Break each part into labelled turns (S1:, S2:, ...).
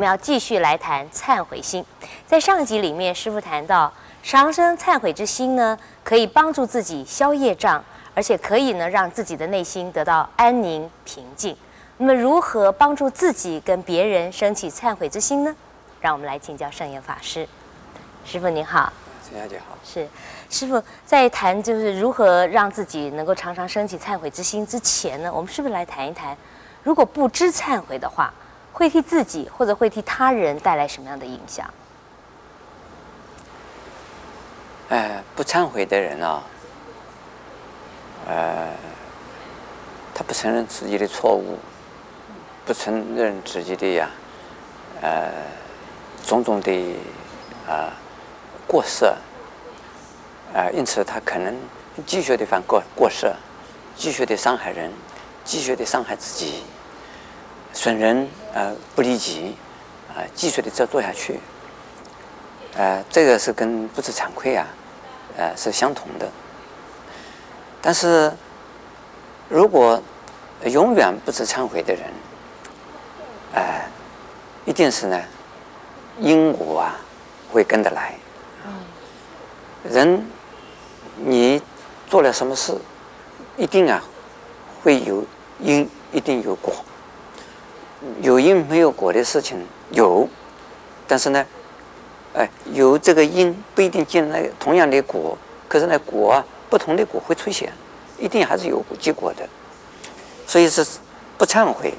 S1: 们要继续来谈忏悔心。在上集里面，师傅谈到，常生忏悔之心呢，可以帮助自己消业障，而且可以呢让自己的内心得到安宁平静。那么，如何帮助自己跟别人升起忏悔之心呢？让我们来请教圣严法师。师傅您好，
S2: 陈小姐好。
S1: 是，师傅在谈就是如何让自己能够常常升起忏悔之心之前呢，我们是不是来谈一谈，如果不知忏悔的话，会替自己或者会替他人带来什么样的影响？
S2: 呃，不忏悔的人啊，呃，他不承认自己的错误。不承认自己的呀，呃，种种的啊、呃、过失，啊、因此他可能继续的犯过过失，继续的伤害人，继续的伤害自己，损人呃不利己，啊、呃，继续的再做下去，呃，这个是跟不知惭愧啊，呃，是相同的。但是，如果永远不知忏悔的人，哎、呃，一定是呢，因果啊，会跟得来。人，你做了什么事，一定啊，会有因，一定有果。有因没有果的事情有，但是呢，哎、有这个因不一定见那同样的果，可是呢，果啊，不同的果会出现，一定还是有结果的。所以是不忏悔。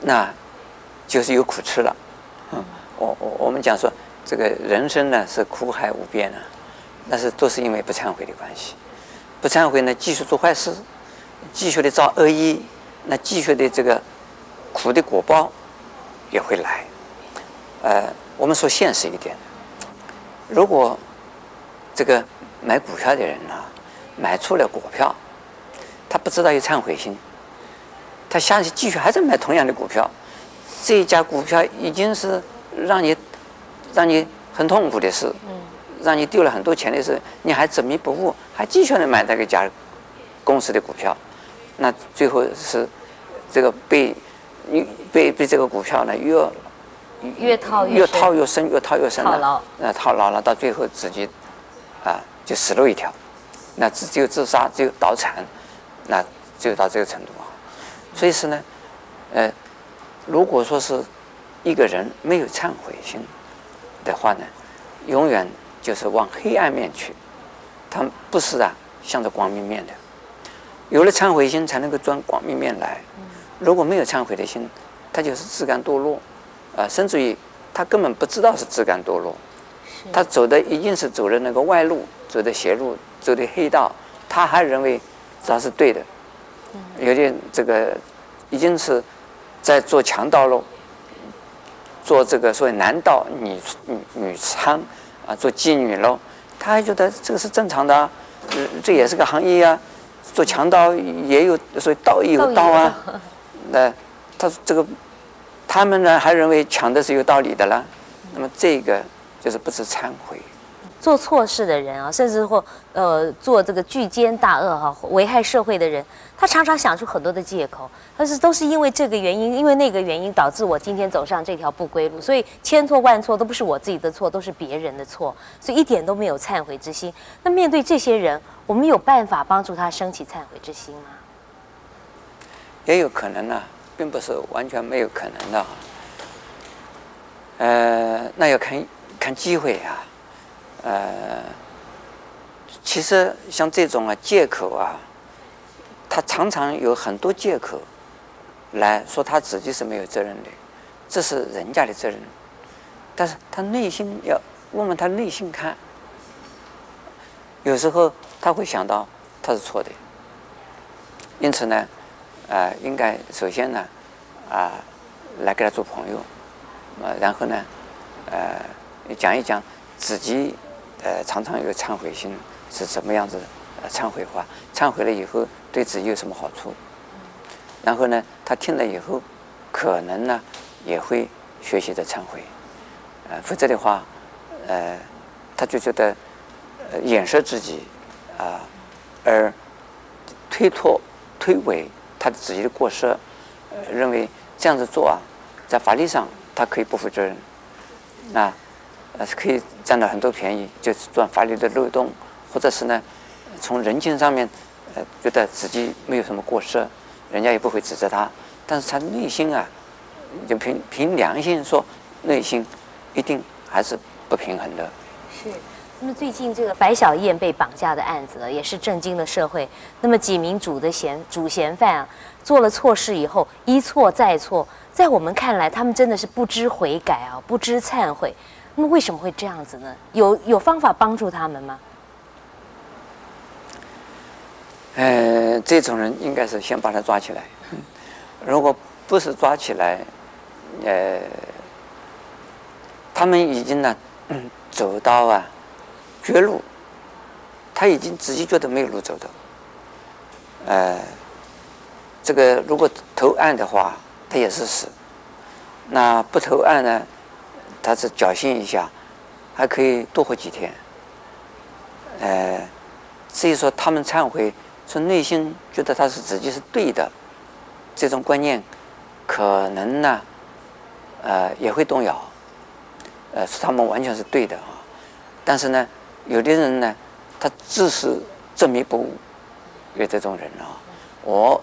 S2: 那，就是有苦吃了。嗯，我我我们讲说，这个人生呢是苦海无边啊，那是都是因为不忏悔的关系。不忏悔呢，继续做坏事，继续的造恶业，那继续的这个苦的果报也会来。呃，我们说现实一点，如果这个买股票的人呢，买错了股票，他不知道有忏悔心。他下去继续还在买同样的股票，这一家股票已经是让你让你很痛苦的事，让你丢了很多钱的事，你还执迷不悟，还继续的买那个家公司的股票，那最后是这个被被被，被这个股票呢越
S1: 越套越，
S2: 越套越深，越套越深了，
S1: 套
S2: 那套牢了，到最后自己啊就死路一条，那只只有自杀，只有倒产，那就到这个程度啊。所以是呢，呃，如果说是一个人没有忏悔心的话呢，永远就是往黑暗面去，他不是啊向着光明面的。有了忏悔心，才能够转光明面来。如果没有忏悔的心，他就是自甘堕落，啊、呃，甚至于他根本不知道是自甘堕落，他走的已经是走的那个外路，走的邪路，走的黑道，他还认为他是对的。有点这个已经是在做强盗喽，做这个所谓男盗女女女娼啊，做妓女喽，他还觉得这个是正常的，啊，这也是个行业啊。做强盗也有所谓盗亦有道啊，那他这个他们呢还认为抢的是有道理的了，那么这个就是不是忏悔。
S1: 做错事的人啊，甚至或呃做这个巨奸大恶哈、危害社会的人，他常常想出很多的借口，但是都是因为这个原因，因为那个原因导致我今天走上这条不归路，所以千错万错都不是我自己的错，都是别人的错，所以一点都没有忏悔之心。那面对这些人，我们有办法帮助他升起忏悔之心吗？
S2: 也有可能呢、并不是完全没有可能的。呃，那要看看机会啊。呃，其实像这种啊借口啊，他常常有很多借口来说他自己是没有责任的，这是人家的责任。但是他内心要问问他内心看，有时候他会想到他是错的。因此呢，呃，应该首先呢，啊、来跟他做朋友，呃，然后呢，呃，讲一讲自己。呃，常常有忏悔心是怎么样子？忏悔话，忏悔了以后对自己有什么好处？然后呢，他听了以后，可能呢也会学习着忏悔。呃，否则的话，呃，他就觉得呃掩饰自己啊、而推脱、推诿他自己的过失，呃，认为这样子做啊，在法律上他可以不负责任，那呃可以占到很多便宜，就是钻法律的漏洞，或者是呢，从人情上面，呃，觉得自己没有什么过失，人家也不会指责他，但是他内心啊，就凭凭良心说，内心一定还是不平衡的。
S1: 是。那么最近这个白小燕被绑架的案子，也是震惊了社会。那么几名主的嫌主嫌犯啊，做了错事以后一错再错，在我们看来，他们真的是不知悔改啊，不知忏悔。那么为什么会这样子呢？有有方法帮助他们吗？
S2: 呃，这种人应该是先把他抓起来。如果不是抓起来，呃，他们已经呢，走到啊。绝路，他已经自己觉得没有路走的。呃，这个如果投案的话，他也是死；那不投案呢，他是侥幸一下，还可以多活几天。呃，至于说他们忏悔，说内心觉得他是自己是对的，这种观念可能呢，呃，也会动摇。呃，说他们完全是对的啊，但是呢。有的人呢，他自是执迷不悟，有这种人啊，我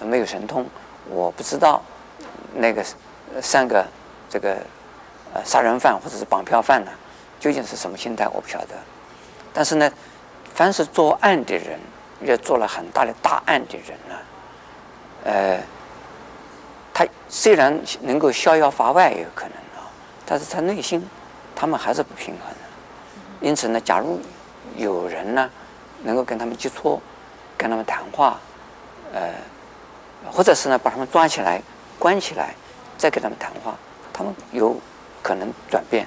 S2: 没有神通，我不知道那个三个这个呃杀人犯或者是绑票犯呢，究竟是什么心态，我不晓得。但是呢，凡是作案的人，也做了很大的大案的人呢，呃，他虽然能够逍遥法外也，有可能啊，但是他内心他们还是不平衡。因此呢，假如有人呢，能够跟他们接触，跟他们谈话，呃，或者是呢，把他们抓起来、关起来，再跟他们谈话，他们有可能转变，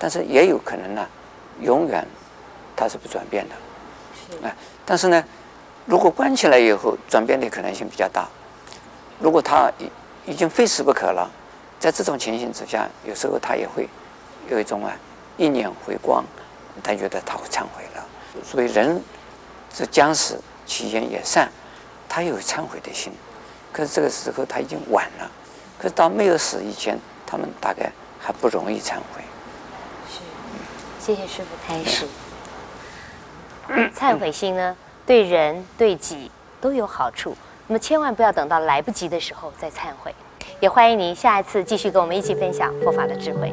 S2: 但是也有可能呢，永远他是不转变的。哎，但是呢，如果关起来以后，转变的可能性比较大。如果他已已经非死不可了，在这种情形之下，有时候他也会有一种啊，意念回光。他觉得他会忏悔了，所以人是将死其言也善，他有忏悔的心，可是这个时候他已经晚了。可是到没有死以前，他们大概还不容易忏悔。
S1: 是，谢谢师傅开示。忏悔心呢，对人对己都有好处，那么千万不要等到来不及的时候再忏悔。也欢迎您下一次继续跟我们一起分享佛法的智慧。